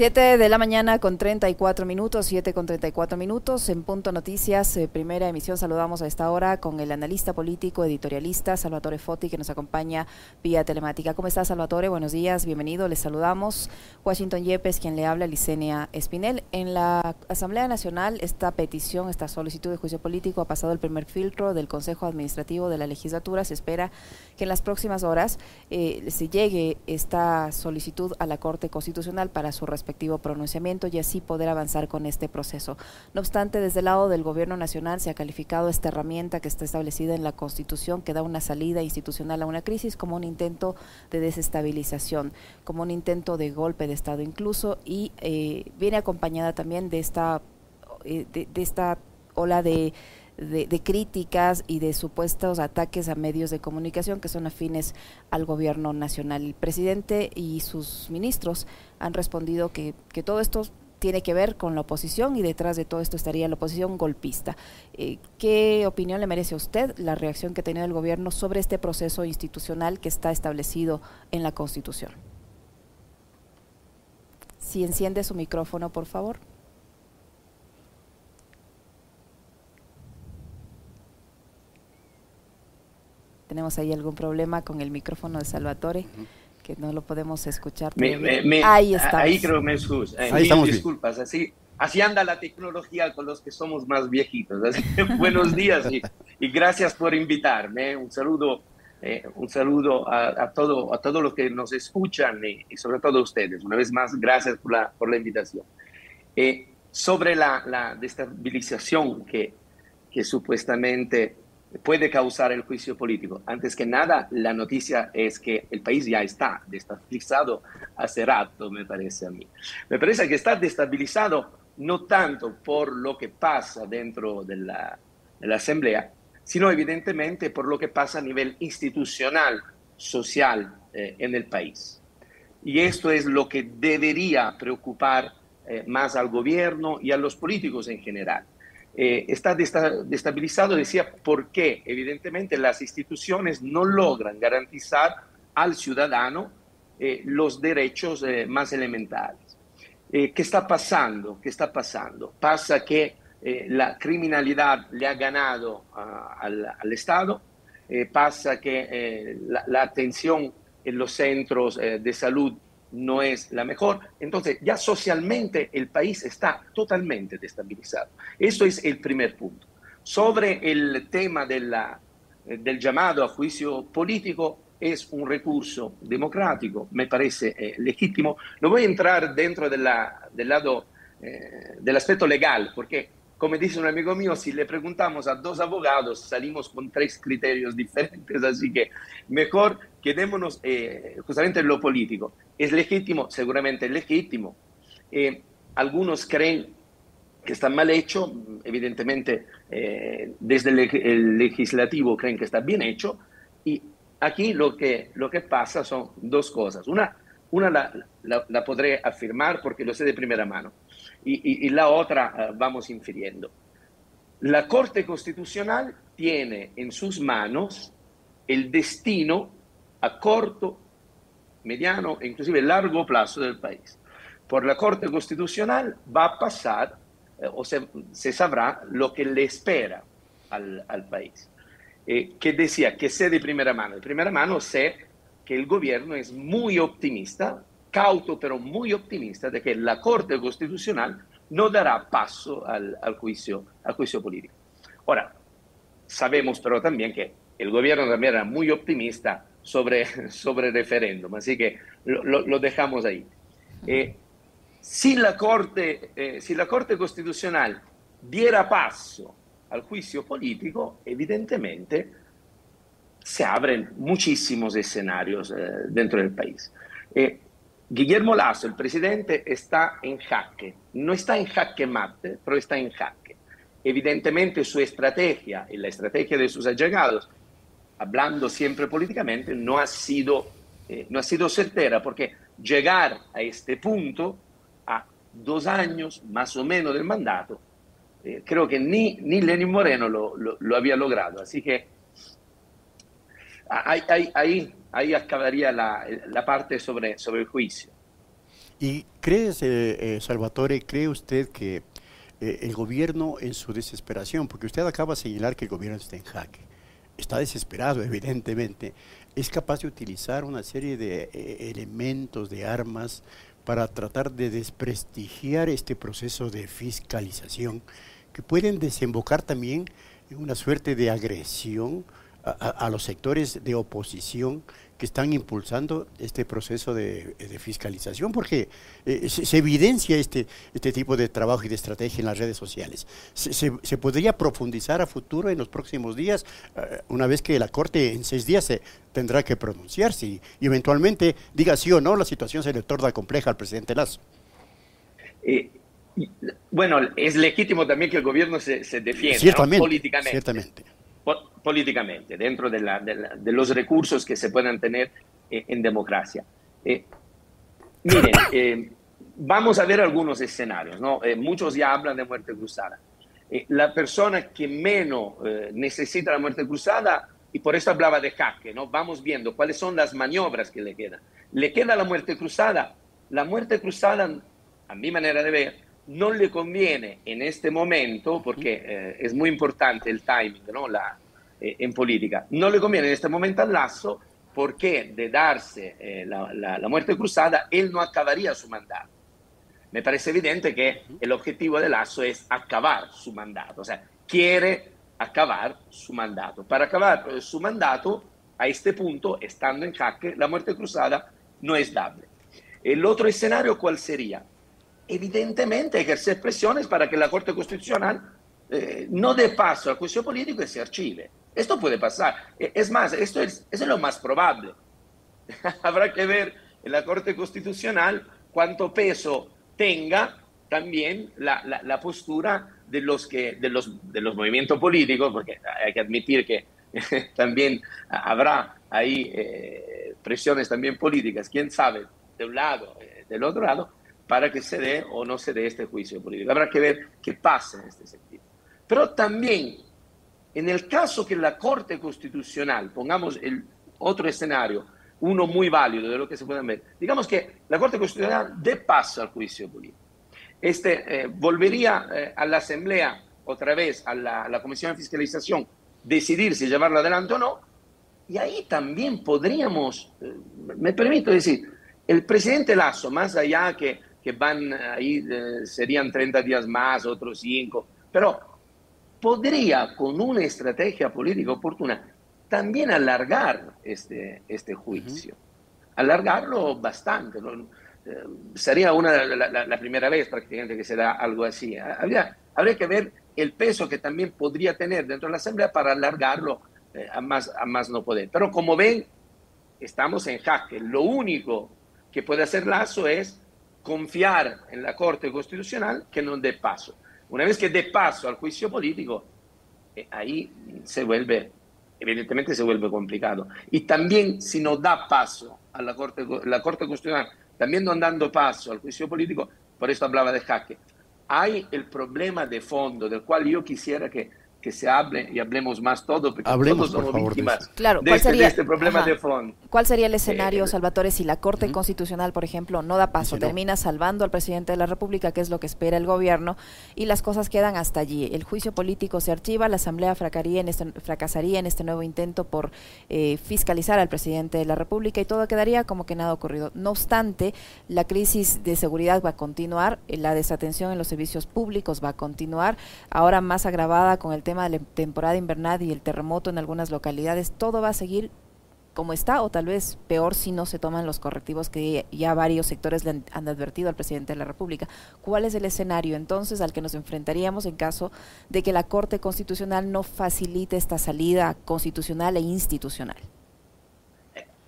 7 de la mañana con 34 minutos, 7 con 34 minutos. En Punto Noticias, eh, primera emisión, saludamos a esta hora con el analista político, editorialista Salvatore Foti, que nos acompaña vía telemática. ¿Cómo está, Salvatore? Buenos días, bienvenido. Les saludamos. Washington Yepes, quien le habla, Licenia Espinel. En la Asamblea Nacional, esta petición, esta solicitud de juicio político ha pasado el primer filtro del Consejo Administrativo de la Legislatura. Se espera que en las próximas horas eh, se llegue esta solicitud a la Corte Constitucional para su respectivo pronunciamiento y así poder avanzar con este proceso. No obstante, desde el lado del Gobierno Nacional se ha calificado esta herramienta que está establecida en la Constitución, que da una salida institucional a una crisis, como un intento de desestabilización, como un intento de golpe de Estado incluso, y eh, viene acompañada también de esta, eh, de esta ola de de, críticas y de supuestos ataques a medios de comunicación que son afines al gobierno nacional. El presidente y sus ministros han respondido que, que todo esto tiene que ver con la oposición y detrás de todo esto estaría la oposición golpista. Eh, ¿Qué opinión le merece a usted la reacción que ha tenido el gobierno sobre este proceso institucional que está establecido en la Constitución? Si enciende su micrófono, por favor. Tenemos ahí algún problema con el micrófono de Salvatore, que no lo podemos escuchar. ahí está. Ahí creo me excusa. Eh, ahí estamos disculpas, así, así anda la tecnología con los que somos más viejitos. buenos días y, gracias por invitarme. Un saludo, eh, un saludo a, todo, a todos los que nos escuchan y, sobre todo a ustedes. Una vez más, gracias por la, por la invitación. Eh, sobre la, la destabilización que, que supuestamente puede causar el juicio político. Antes que nada, la noticia es que el país ya está destabilizado hace rato, me parece a mí. Me parece que está destabilizado no tanto por lo que pasa dentro de la, Asamblea, sino evidentemente por lo que pasa a nivel institucional, social eh, en el país. Y esto es lo que debería preocupar eh, más al gobierno y a los políticos en general eh, está destabilizado, decía, porque evidentemente las instituciones no logran garantizar al ciudadano eh, los derechos eh, más elementales. ¿Qué está pasando? ¿Qué está pasando? Pasa que la criminalidad le ha ganado al, al, Estado, pasa que la, la, atención en los centros de salud no es la mejor. Entonces, ya socialmente el país está totalmente destabilizado. Eso es el primer punto. Sobre el tema la, del llamado a juicio político, es un recurso democrático, me parece eh, legítimo. No voy a entrar dentro del lado eh, del aspecto legal, porque como dice un amigo mío, si le preguntamos a dos abogados, salimos con tres criterios diferentes, así que mejor quedémonos eh, justamente en lo político. ¿Es legítimo? Seguramente es legítimo. Eh, algunos creen que está mal hecho, evidentemente eh, desde el, legislativo creen que está bien hecho, y aquí lo que, lo que pasa son dos cosas. Una, una la, la podré afirmar porque lo sé de primera mano y, la otra eh, vamos infiriendo. La Corte Constitucional tiene en sus manos el destino a corto, mediano e inclusive largo plazo del país. Por la Corte Constitucional va a pasar eh, o se, sabrá lo que le espera al, país. Eh, que decía que sé de primera mano. De primera mano sé que el gobierno es muy optimista cauto pero muy optimista de que la Corte Constitucional no dará paso al, juicio, político. Ahora, sabemos pero también que el gobierno también era muy optimista sobre, sobre el referéndum, así que lo, dejamos ahí. Eh, si, la Corte, eh, si la Corte Constitucional diera paso al juicio político, evidentemente se abren muchísimos escenarios eh, dentro del país. Guillermo Lazo, el presidente, está en jaque. No está en jaque mate, pero está en jaque. Evidentemente su estrategia y la estrategia de sus allegados, hablando siempre políticamente, no ha sido, eh, no ha sido certera, porque llegar a este punto, a dos años más o menos del mandato, eh, creo que ni, ni Lenin Moreno lo, lo, había logrado. Así que ahí, ahí, ahí acabaría la, la, parte sobre, sobre el juicio. ¿Y cree, eh, Salvatore, cree usted que el gobierno en su desesperación, porque usted acaba de señalar que el gobierno está en jaque, está desesperado evidentemente, es capaz de utilizar una serie de elementos, de armas, para tratar de desprestigiar este proceso de fiscalización que pueden desembocar también en una suerte de agresión a, los sectores de oposición que están impulsando este proceso de, fiscalización, porque eh, se, evidencia este, este tipo de trabajo y de estrategia en las redes sociales. Se, podría profundizar a futuro en los próximos días, eh, una vez que la Corte en seis días se tendrá que pronunciarse y, eventualmente diga sí o no, la situación se le torna compleja al presidente Lazo. Eh, bueno, es legítimo también que el gobierno se, se defienda políticamente. Ciertamente políticamente, dentro de, la, de, los recursos que se puedan tener eh, en democracia. Eh, miren, eh, vamos a ver algunos escenarios, ¿no? muchos ya hablan de muerte cruzada. la persona que menos necesita la muerte cruzada, y por eso hablaba de jaque, ¿no? Vamos viendo cuáles son las maniobras que le quedan. Le queda la muerte cruzada. La muerte cruzada, a mi manera de ver, no le conviene en este momento, porque eh, es muy importante el timing ¿no? la, eh, en política, no le conviene en este momento al Lazo porque de darse eh, la, la, muerte cruzada, él no acabaría su mandato. Me parece evidente que el objetivo de Lazo es acabar su mandato, o sea, quiere acabar su mandato. Para acabar su mandato, a este punto, estando en jaque, la muerte cruzada no es dable. El otro escenario, ¿cuál sería? Evidentemente ejercer presiones para que la Corte Constitucional eh, no dé paso al juicio político y se archive. Esto puede pasar. E, es más, esto es, es lo más probable. Habrá que ver en la Corte Constitucional cuánto peso tenga también la, la, postura de los, que, de, los, de los movimientos políticos, porque hay que admitir que también habrá ahí eh, presiones también políticas, quién sabe, de un lado, eh, del otro lado, para que se dé o no se dé este juicio político. Habrá que ver qué pasa en este sentido. Pero también, en el caso que la Corte Constitucional, pongamos el otro escenario, uno muy válido de lo que se puede ver, digamos que la Corte Constitucional dé paso al juicio político. Este, eh, volvería eh, a la Asamblea, otra vez a la, Comisión de Fiscalización, decidir si llevarlo adelante o no, y ahí también podríamos, eh, me permito decir, el presidente Lazo, más allá que que van ahí, eh, serían 30 días más, otros 5, pero podría con una estrategia política oportuna también alargar este, este juicio, alargarlo bastante. Eh, sería una, la, primera vez prácticamente que se da algo así. Habría, habría que ver el peso que también podría tener dentro de la Asamblea para alargarlo eh, a, más, a más no poder. Pero como ven, estamos en jaque. Lo único que puede hacer Lazo es confiar en la Corte Constitucional que no dé paso. Una vez que dé paso al juicio político, eh, ahí se vuelve, evidentemente se vuelve complicado. Y también si no da paso a la Corte, la Corte Constitucional, también no dando paso al juicio político, por eso hablaba de jaque, hay el problema de fondo del cual yo quisiera que que se hable y hablemos más todo, porque Hablemos, todos somos víctimas claro, de, este, este, problema de fondo. ¿Cuál sería el escenario, eh, Salvatore, si la Corte Constitucional, por ejemplo, no da paso, termina salvando al presidente de la República, que es lo que espera el gobierno, y las cosas quedan hasta allí? El juicio político se archiva, la Asamblea fracasaría en este, fracasaría en este nuevo intento por eh, fiscalizar al presidente de la República y todo quedaría como que nada ocurrido. No obstante, la crisis de seguridad va a continuar, la desatención en los servicios públicos va a continuar, ahora más agravada con el tema tema de la temporada invernal y el terremoto en algunas localidades, todo va a seguir como está o tal vez peor si no se toman los correctivos que ya varios sectores le han, advertido al presidente de la República. ¿Cuál es el escenario entonces al que nos enfrentaríamos en caso de que la Corte Constitucional no facilite esta salida constitucional e institucional?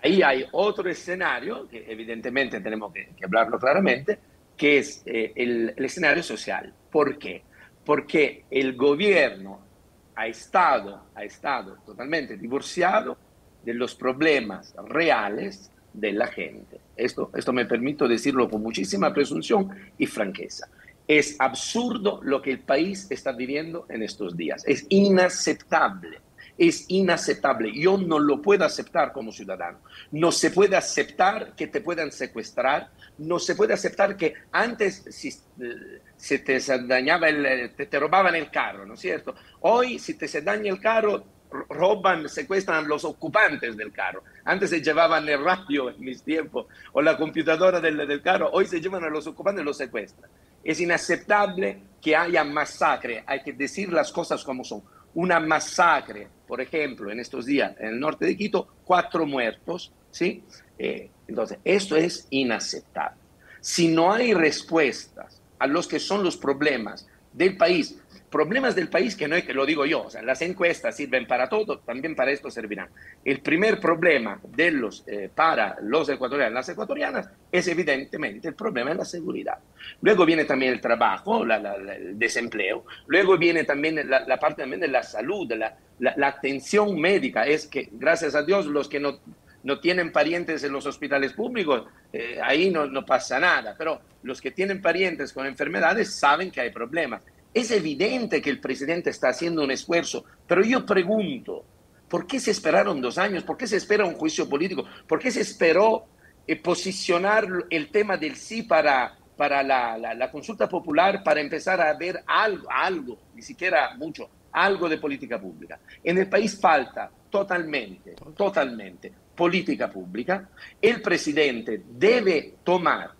Ahí hay otro escenario, que evidentemente tenemos que, hablarlo claramente, que es eh, el, el escenario social. ¿Por qué? Porque el gobierno ha estado, ha estado totalmente divorciado de los problemas reales de la gente. Esto, esto me permito decirlo con muchísima presunción y franqueza. Es absurdo lo que el país está viviendo en estos días. Es inaceptable. Es inaceptable. Yo no lo puedo aceptar como ciudadano. No se puede aceptar que te puedan secuestrar. No se puede aceptar que antes si, eh, se te dañaba el, te, te robaban el carro, ¿no es cierto? Hoy si te se daña el carro, roban, secuestran los ocupantes del carro. Antes se llevaban el radio en mis tiempos o la computadora del, del carro, hoy se llevan a los ocupantes y los secuestran. Es inaceptable que haya masacre, hay que decir las cosas como son. Una masacre, por ejemplo, en estos días en el norte de Quito, cuatro muertos, ¿sí? Eh, entonces, esto es inaceptable. Si no hay respuestas a los que son los problemas del país, problemas del país que no es que lo digo yo, o sea, las encuestas sirven para todo, también para esto servirán. El primer problema de los, eh, para los ecuatorianos, las ecuatorianas, es evidentemente el problema de la seguridad. Luego viene también el trabajo, el desempleo. Luego viene también la, parte también de la salud, la, atención médica. Es que, gracias a Dios, los que no, no tienen parientes en los hospitales públicos, eh, ahí no, pasa nada. Pero los que tienen parientes con enfermedades saben que hay problemas. Es evidente que el presidente está haciendo un esfuerzo, pero yo pregunto, ¿por qué se esperaron dos años? ¿Por qué se espera un juicio político? ¿Por qué se esperó eh, posicionar el tema del sí para, para la, consulta popular para empezar a ver algo, algo, ni siquiera mucho, algo de política pública? En el país falta totalmente, totalmente política pública. El presidente debe tomar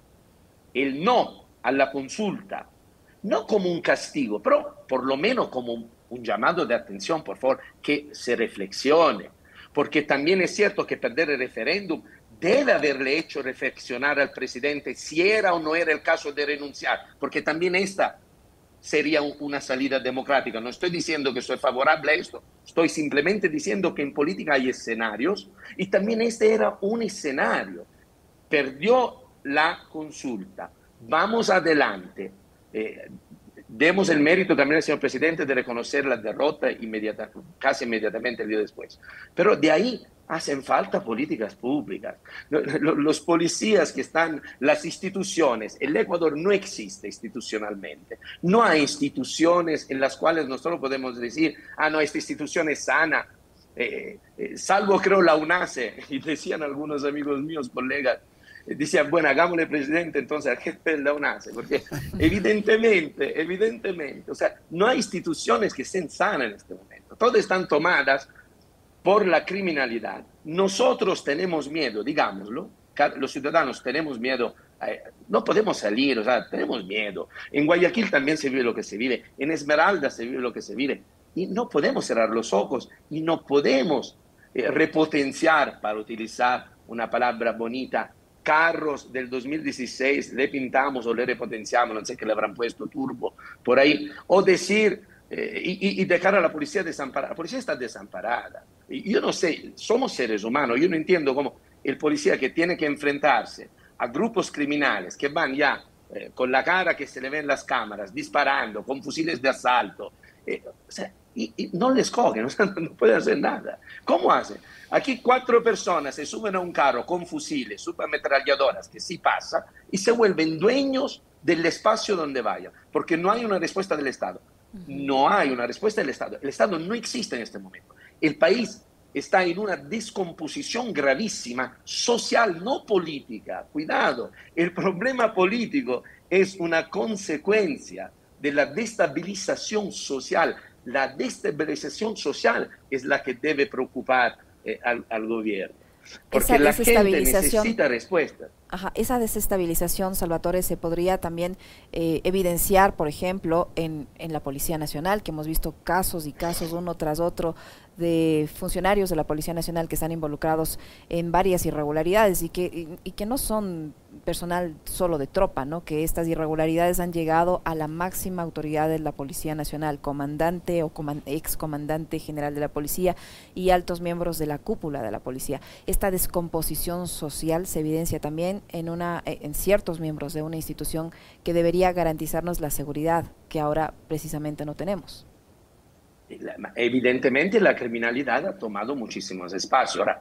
el no a la consulta no como un castigo, pero por lo menos como un, llamado de atención, por favor, que se reflexione. Porque también es cierto que perder el referéndum debe haberle hecho reflexionar al presidente si era o no era el caso de renunciar, porque también esta sería una salida democrática. No estoy diciendo que soy favorable a esto, estoy simplemente diciendo que en política hay escenarios y también este era un escenario. Perdió la consulta, vamos adelante, eh, demos el mérito también al señor presidente de reconocer la derrota inmediata, casi inmediatamente el día después. Pero de ahí hacen falta políticas públicas. Los policías que están, las instituciones, el Ecuador no existe institucionalmente. No hay instituciones en las cuales nosotros podemos decir, ah, no, esta institución es sana. Eh, eh, salvo creo la UNACE, y decían algunos amigos míos, colegas, decían, bueno, hagámosle presidente entonces al jefe de la UNACE, porque evidentemente, evidentemente, o sea, no hay instituciones que estén sanas en este momento, todas están tomadas por la criminalidad. Nosotros tenemos miedo, digámoslo, los ciudadanos tenemos miedo, eh, no podemos salir, o sea, tenemos miedo. En Guayaquil también se vive lo que se vive, en Esmeralda se vive lo que se vive, y no podemos cerrar los ojos y no podemos eh, repotenciar, para utilizar una palabra bonita, carros del 2016 le pintamos o le repotenciamos, no sé qué le habrán puesto turbo por ahí, o decir eh, y, dejar a la policía desamparada. La policía está desamparada. Y yo no sé, somos seres humanos, yo no entiendo cómo el policía que tiene que enfrentarse a grupos criminales que van ya eh, con la cara que se le ven las cámaras, disparando, con fusiles de asalto, eh, o sea, y, no les cogen, no pueden hacer nada. ¿Cómo hacen? Aquí cuatro personas se suben a un carro con fusiles, supermetralladoras, que sí pasa, y se vuelven dueños del espacio donde vayan, porque no hay una respuesta del Estado. No hay una respuesta del Estado. El Estado no existe en este momento. El país está en una descomposición gravísima social, no política. Cuidado, el problema político es una consecuencia de la destabilización social. La destabilización social es la que debe preocupar eh, al, gobierno. Porque la gente necesita respuestas. Ajá, esa desestabilización, Salvatore, se podría también eh, evidenciar, por ejemplo, en, en la Policía Nacional, que hemos visto casos y casos uno tras otro de funcionarios de la Policía Nacional que están involucrados en varias irregularidades y que, y, que no son personal solo de tropa, ¿no? que estas irregularidades han llegado a la máxima autoridad de la Policía Nacional, comandante o ex comandante general de la Policía y altos miembros de la cúpula de la Policía. Esta descomposición social se evidencia en, una, en ciertos miembros de una institución que debería garantizarnos la seguridad que ahora precisamente no tenemos evidentemente la criminalidad ha tomado muchísimos espacios. Ahora,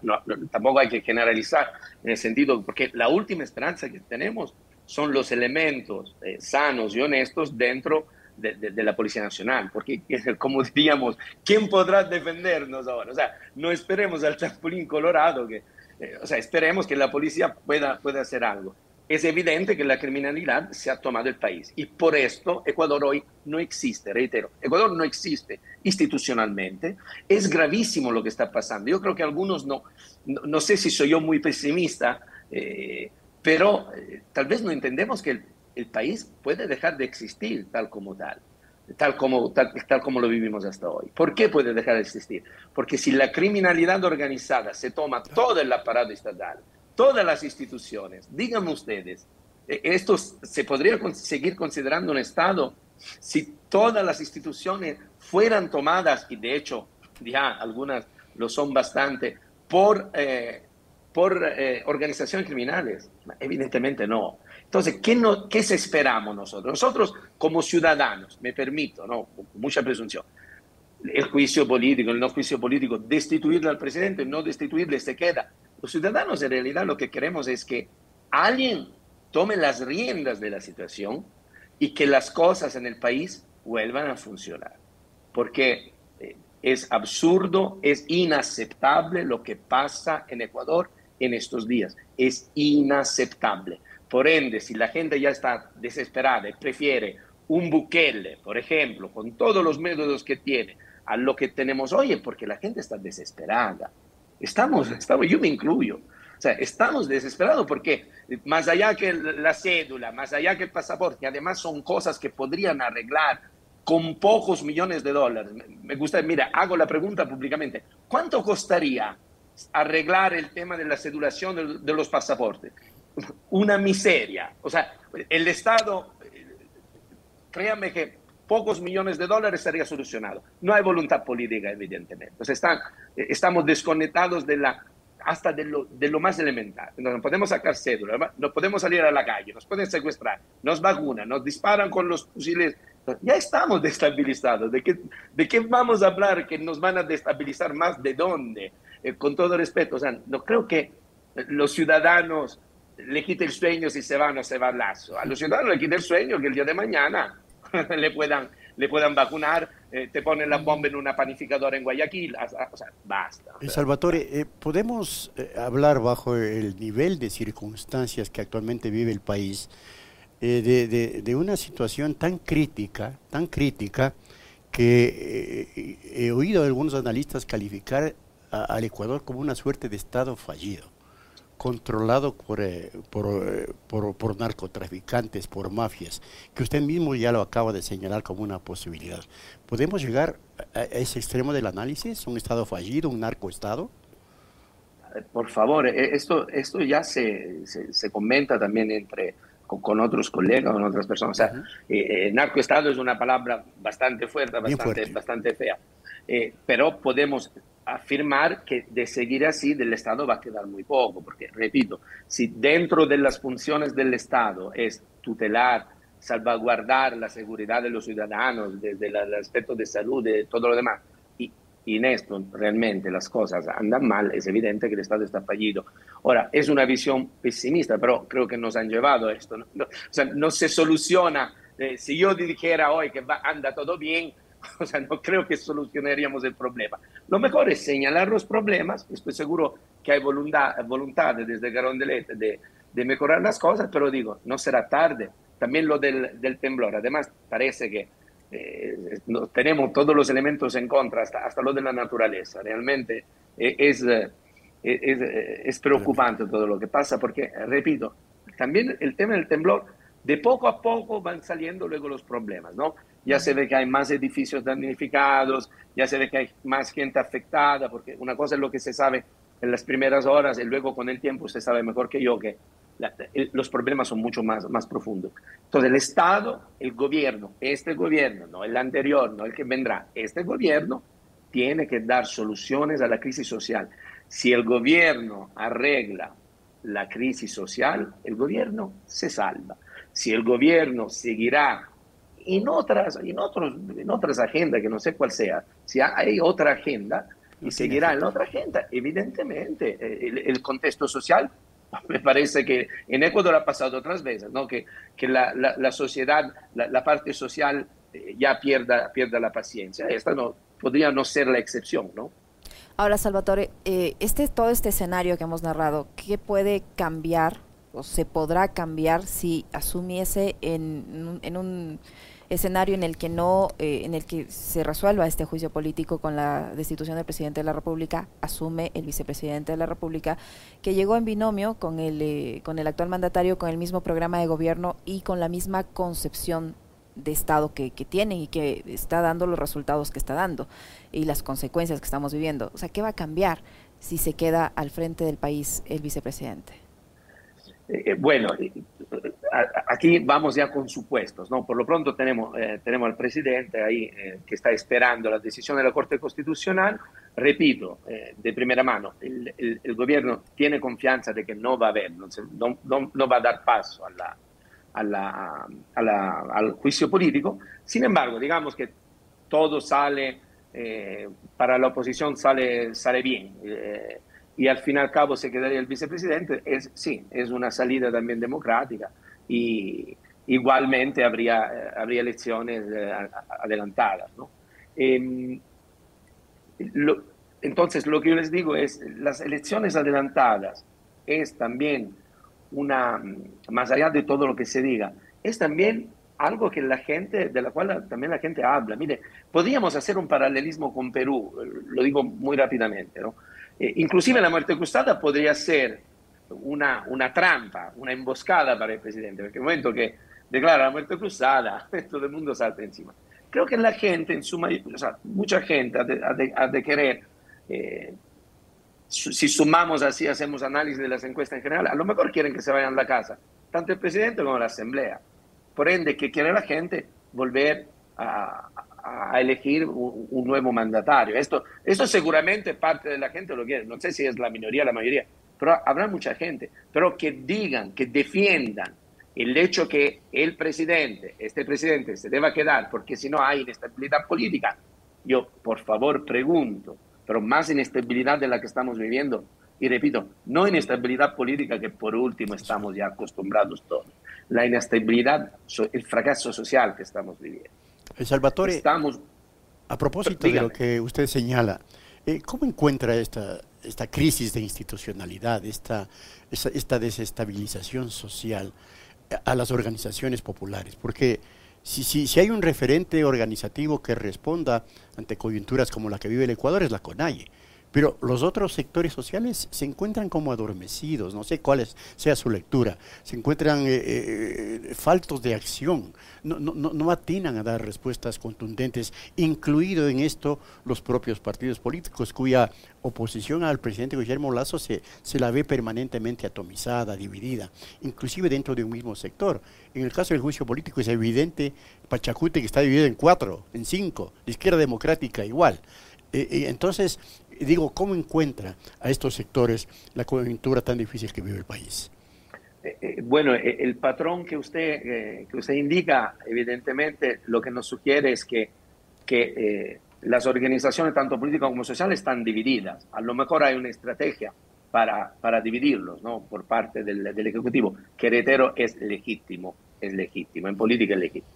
tampoco hay que generalizar en el sentido, porque la última esperanza que tenemos son los elementos eh, sanos y honestos dentro de, la Policía Nacional, porque como diríamos, ¿quién podrá defendernos ahora? O sea, no esperemos al trampolín colorado, que, eh, o sea, esperemos que la policía pueda, pueda hacer algo. Es evidente que la criminalidad se ha tomado el país y por esto Ecuador hoy no existe, reitero, Ecuador no existe institucionalmente. Es gravísimo lo que está pasando. Yo creo que algunos no, no, sé si soy yo muy pesimista, eh, pero eh, tal vez no entendemos que el, el país puede dejar de existir tal como tal, tal como, tal, como lo vivimos hasta hoy. ¿Por qué puede dejar de existir? Porque si la criminalidad organizada se toma todo el aparato estatal, todas las instituciones, díganme ustedes, eh, esto se podría seguir considerando un Estado si todas las instituciones fueran tomadas, y de hecho ya algunas lo son bastante, por, eh, por eh, organizaciones criminales. Evidentemente no. Entonces, ¿qué, no, ¿qué esperamos nosotros? Nosotros como ciudadanos, me permito, ¿no? mucha presunción, el juicio político, el no juicio político, destituirle al presidente, no destituirle, se queda. Los ciudadanos en realidad lo que queremos es que alguien tome las riendas de la situación y que las cosas en el país vuelvan a funcionar. Porque eh, es absurdo, es inaceptable lo que pasa en Ecuador en estos días. Es inaceptable. Por ende, si la gente ya está desesperada y prefiere un Bukele, por ejemplo, con todos los métodos que tiene, a lo que tenemos hoy, porque la gente está desesperada. Estamos, estamos, yo me incluyo. O sea, estamos desesperados porque más allá que la cédula, más allá que el pasaporte, además son cosas que podrían arreglar con pocos millones de dólares. Me gusta, mira, hago la pregunta públicamente. ¿Cuánto costaría arreglar el tema de la cedulación de, de los pasaportes? Una miseria. O sea, el Estado, créanme que pocos millones de dólares estaría solucionado. No hay voluntad política, evidentemente. O están, estamos desconectados de la, hasta de lo, de lo más elemental. No podemos sacar cédula, no podemos salir a la calle, nos pueden secuestrar, nos vacunan, nos disparan con los fusiles. Ya estamos destabilizados. ¿De qué, ¿De qué vamos a hablar que nos van a destabilizar más? ¿De dónde? Eh, con todo respeto, o sea, no creo que los ciudadanos le quite el sueño si se va o no se va lazo. A los ciudadanos le quita el sueño que el día de mañana le puedan, le puedan vacunar, eh, te ponen la bomba en una panificadora en Guayaquil, o sea, basta. Eh, Salvatore, eh, ¿podemos hablar bajo el nivel de circunstancias que actualmente vive el país de, de, una situación tan crítica, tan crítica, que he oído a algunos analistas calificar al Ecuador como una suerte de Estado fallido? Controlado por, eh, eh, por, por, narcotraficantes, por mafias, que usted mismo ya lo acaba de señalar como una posibilidad. ¿Podemos llegar a ese extremo del análisis? ¿Un Estado fallido, un narcoestado? Por favor, eh, esto, esto ya se, se, comenta también entre, con, otros colegas, con otras personas. O sea, narcoestado es una palabra bastante fuerte, bastante, bastante fea. Pero podemos afirmar que de seguir así del Estado va a quedar muy poco, porque, repito, si dentro de las funciones del Estado es tutelar, salvaguardar la seguridad de los ciudadanos, desde el aspecto de salud, de todo lo demás, y, en esto realmente las cosas andan mal, es evidente que el Estado está fallido. Ahora, es una visión pesimista, pero creo que nos han llevado a esto. No, o sea, no se soluciona. Eh, si yo dijera hoy que va, anda todo bien, O sea, no creo que solucionaríamos el problema. Lo mejor es señalar los problemas. Estoy seguro que hay voluntad, voluntad desde Garondelet de, de mejorar las cosas, pero digo, no será tarde. También lo del, del temblor. Además, parece que eh, tenemos todos los elementos en contra, hasta, hasta lo de la naturaleza. Realmente eh, es, eh, es, es preocupante todo lo que pasa porque, repito, también el tema del temblor, de poco a poco van saliendo luego los problemas, ¿no? ya se ve que hay más edificios damnificados, ya se ve que hay más gente afectada, porque una cosa es lo que se sabe en las primeras horas y luego con el tiempo usted sabe mejor que yo que los problemas son mucho más, más profundos. Entonces el Estado, el gobierno, este gobierno, no el anterior, no el que vendrá, este gobierno tiene que dar soluciones a la crisis social. Si el gobierno arregla la crisis social, el gobierno se salva. Si el gobierno seguirá en otras, en otros, en otras agendas, que no sé cuál sea, si hay otra agenda y seguirá en otra agenda, evidentemente eh, el, contexto social me parece que en Ecuador ha pasado otras veces, ¿no? que, que la, la, sociedad, la, parte social ya pierda, pierda la paciencia. Esta no, podría no ser la excepción, ¿no? Ahora, Salvatore, este, todo este escenario que hemos narrado, ¿qué puede cambiar o se podrá cambiar si asumiese en, en un escenario en el que no, eh, en el que se resuelva este juicio político con la destitución del presidente de la República, asume el vicepresidente de la República, que llegó en binomio con el, eh, con el actual mandatario, con el mismo programa de gobierno y con la misma concepción de Estado que, que tiene y que está dando los resultados que está dando y las consecuencias que estamos viviendo. O sea, ¿qué va a cambiar si se queda al frente del país el vicepresidente? Eh, bueno, aquí vamos ya con supuestos, ¿no? Por lo pronto tenemos, eh, tenemos al presidente ahí eh, que está esperando la decisión de la Corte Constitucional. Repito, de primera mano, el, gobierno tiene confianza de que no va a haber, no, va a dar paso al juicio político. Sin embargo, digamos que todo sale, para la oposición sale, sale bien y al fin y al cabo se quedaría el vicepresidente, es, sí, es una salida también democrática y igualmente habría, habría elecciones eh, adelantadas. ¿no? Em, entonces, lo que yo les digo es, las elecciones adelantadas es también una, más allá de todo lo que se diga, es también algo que la gente, de la cual también la gente habla. Mire, podríamos hacer un paralelismo con Perú, lo digo muy rápidamente, ¿no? Eh, inclusive la muerte cruzada podría ser una, una trampa, una emboscada para el presidente, porque el momento que declara la muerte cruzada, todo el mundo salta encima. Creo que la gente, en suma, o sea, mucha gente ha de, querer, eh, si sumamos así, hacemos análisis de las encuestas en general, a lo mejor quieren que se vayan a la casa, tanto el presidente como la asamblea. Por ende, ¿qué quiere la gente? Volver a, a elegir un, nuevo mandatario. Esto, esto seguramente parte de la gente lo quiere, no sé si es la minoría o la mayoría, pero habrá mucha gente, pero que digan, que defiendan el hecho que el presidente, este presidente, se deba quedar porque si no hay inestabilidad política. Yo, por favor, pregunto, pero más inestabilidad de la que estamos viviendo, y repito, no inestabilidad política que por último estamos ya acostumbrados todos, la inestabilidad, el fracaso social que estamos viviendo. Salvatore, Estamos, a propósito de lo que usted señala, eh, ¿cómo encuentra esta, esta crisis de institucionalidad, esta, esta, desestabilización social a las organizaciones populares? Porque si, si, si, hay un referente organizativo que responda ante coyunturas como la que vive el Ecuador es la CONAIE. Pero los otros sectores sociales se encuentran como adormecidos, no sé cuál sea su lectura, se encuentran eh, eh, faltos de acción, no, no, no, atinan a dar respuestas contundentes, incluido en esto los propios partidos políticos, cuya oposición al presidente Guillermo Lazo se, se la ve permanentemente atomizada, dividida, inclusive dentro de un mismo sector. En el caso del juicio político es evidente, Pachacute que está dividido en cuatro, en cinco, la izquierda democrática igual. Eh, entonces, digo, ¿cómo encuentra a estos sectores la coyuntura tan difícil que vive el país? Eh, eh, bueno, eh, el patrón que usted, que usted indica, evidentemente, lo que nos sugiere es que, que las organizaciones, tanto políticas como sociales, están divididas. A lo mejor hay una estrategia para, para dividirlos ¿no? por parte del, del Ejecutivo, que reitero es legítimo, es legítimo, en política es legítimo.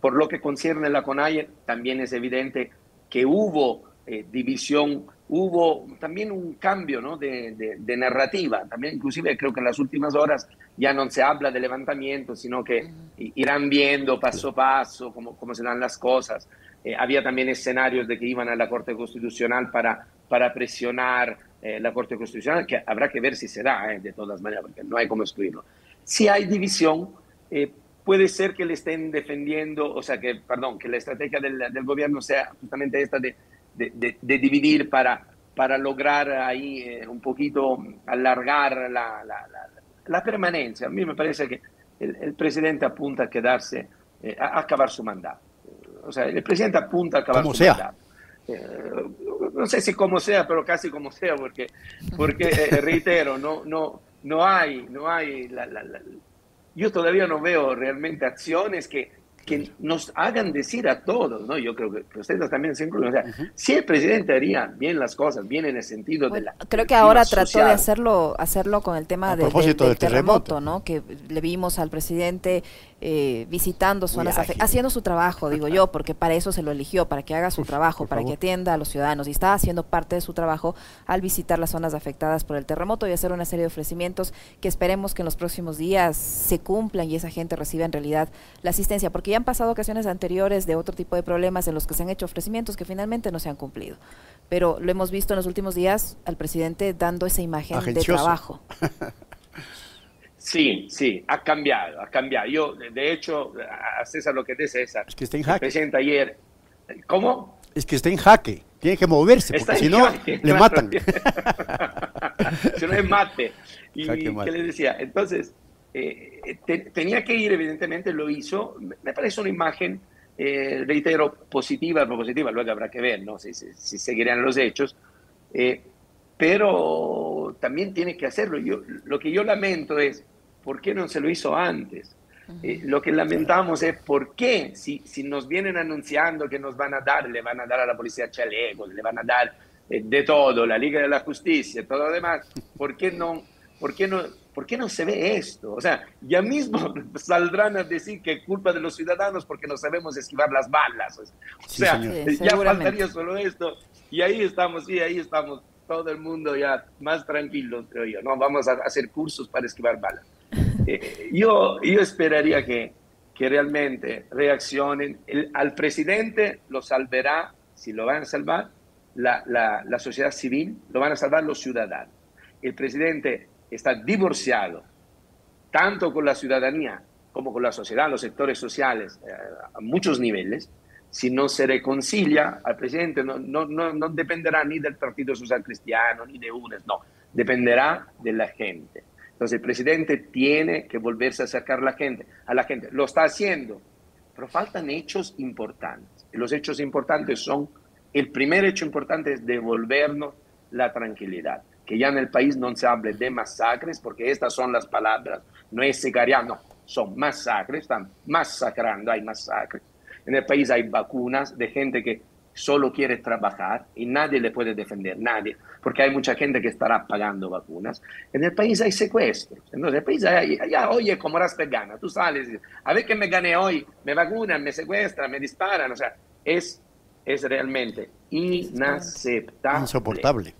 por lo que concierne la CONAIE, también es evidente que hubo eh, división, hubo también un cambio ¿no? de, narrativa. También, inclusive, creo que en las últimas horas ya no se habla de levantamiento, sino que irán viendo paso a paso cómo, cómo se dan las cosas. Eh, había también escenarios de que iban a la Corte Constitucional para, para presionar eh, la Corte Constitucional, que habrá que ver si se da, de todas maneras, porque no hay cómo excluirlo. Si hay división, puede ser que le estén defendiendo, o sea, que, perdón, que la estrategia del, del gobierno sea justamente esta de de, dividir para, para lograr ahí eh, un poquito alargar la, la, permanencia. A mí me parece que el, presidente apunta a quedarse, eh, a, acabar su mandato. O sea, el presidente apunta a acabar su mandato. Eh, no sé si como sea, pero casi como sea, porque, porque reitero, no, no, no hay, no hay yo todavía no veo realmente acciones que, que nos hagan decir a todos, ¿no? Yo creo que ustedes también se incluyen. O sea, si el presidente haría bien las cosas, bien en el sentido de la. Creo que ahora trató de hacerlo, hacerlo con el tema del, terremoto, ¿no? Que le vimos al presidente eh, visitando zonas, haciendo su trabajo, digo yo, porque para eso se lo eligió, para que haga su trabajo, para que atienda a los ciudadanos. Y está haciendo parte de su trabajo al visitar las zonas afectadas por el terremoto y hacer una serie de ofrecimientos que esperemos que en los próximos días se cumplan y esa gente reciba en realidad la asistencia, porque ya han pasado ocasiones anteriores de otro tipo de problemas en los que se han hecho ofrecimientos que finalmente no se han cumplido. Pero lo hemos visto en los últimos días al presidente dando esa imagen de trabajo. Sí, sí, ha cambiado, ha cambiado. Yo, de hecho, a César lo que dice César, es que está en jaque. Presidente ayer, ¿cómo? Es que está en jaque, tiene que moverse, porque si no, le matan. si no, es mate. Y ¿qué le decía? Entonces, eh, tenía que ir, evidentemente lo hizo. Me parece una imagen, eh, reitero, positiva, positiva, luego habrá que ver ¿no? si, si, seguirán los hechos. Eh, pero también tiene que hacerlo. Yo, lo que yo lamento es, ¿por qué no se lo hizo antes? lo que lamentamos es por qué, si, si nos vienen anunciando que nos van a dar, le van a dar a la policía chalecos, le van a dar de todo, la Liga de la Justicia, todo lo demás, ¿por qué no, por qué no ¿Por qué no se ve esto? O sea, ya mismo saldrán a decir que es culpa de los ciudadanos porque no sabemos esquivar las balas. O sea, ya faltaría solo esto. Y ahí estamos, sí, ahí estamos, todo el mundo ya más tranquilo, creo yo. No, vamos a hacer cursos para esquivar balas. Eh, yo, yo esperaría que, que realmente reaccionen. al presidente lo salvará, si lo van a salvar, la, la, la sociedad civil, lo van a salvar los ciudadanos. El presidente está divorciado tanto con la ciudadanía como con la sociedad, los sectores sociales, eh, a muchos niveles, si no se reconcilia al presidente, no, no, no, dependerá ni del Partido Social Cristiano, ni de UNES, no, dependerá de la gente. Entonces el presidente tiene que volverse a acercar a la gente, a la gente. Lo está haciendo, pero faltan hechos importantes. Y los hechos importantes son, el primer hecho importante es devolvernos la tranquilidad que ya en el país no se hable de masacres, porque estas son las palabras, no es secaría, no, son masacres, están masacrando, hay masacres. En el país hay vacunas de gente que solo quiere trabajar y nadie le puede defender, nadie, porque hay mucha gente que estará pagando vacunas. En el país hay secuestros. Entonces, el país hay, ya hoy es como las veganas, tú sales, a ver que me gané hoy, me vacunan, me secuestran, me disparan, o sea, es, es realmente inaceptable. Insoportable.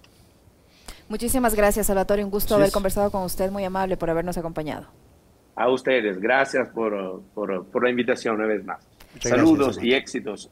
Muchísimas gracias, Salvatore. Un gusto haber conversado con usted. Muy amable por habernos acompañado. A ustedes, gracias por, por, la invitación una vez más. Saludos y éxitos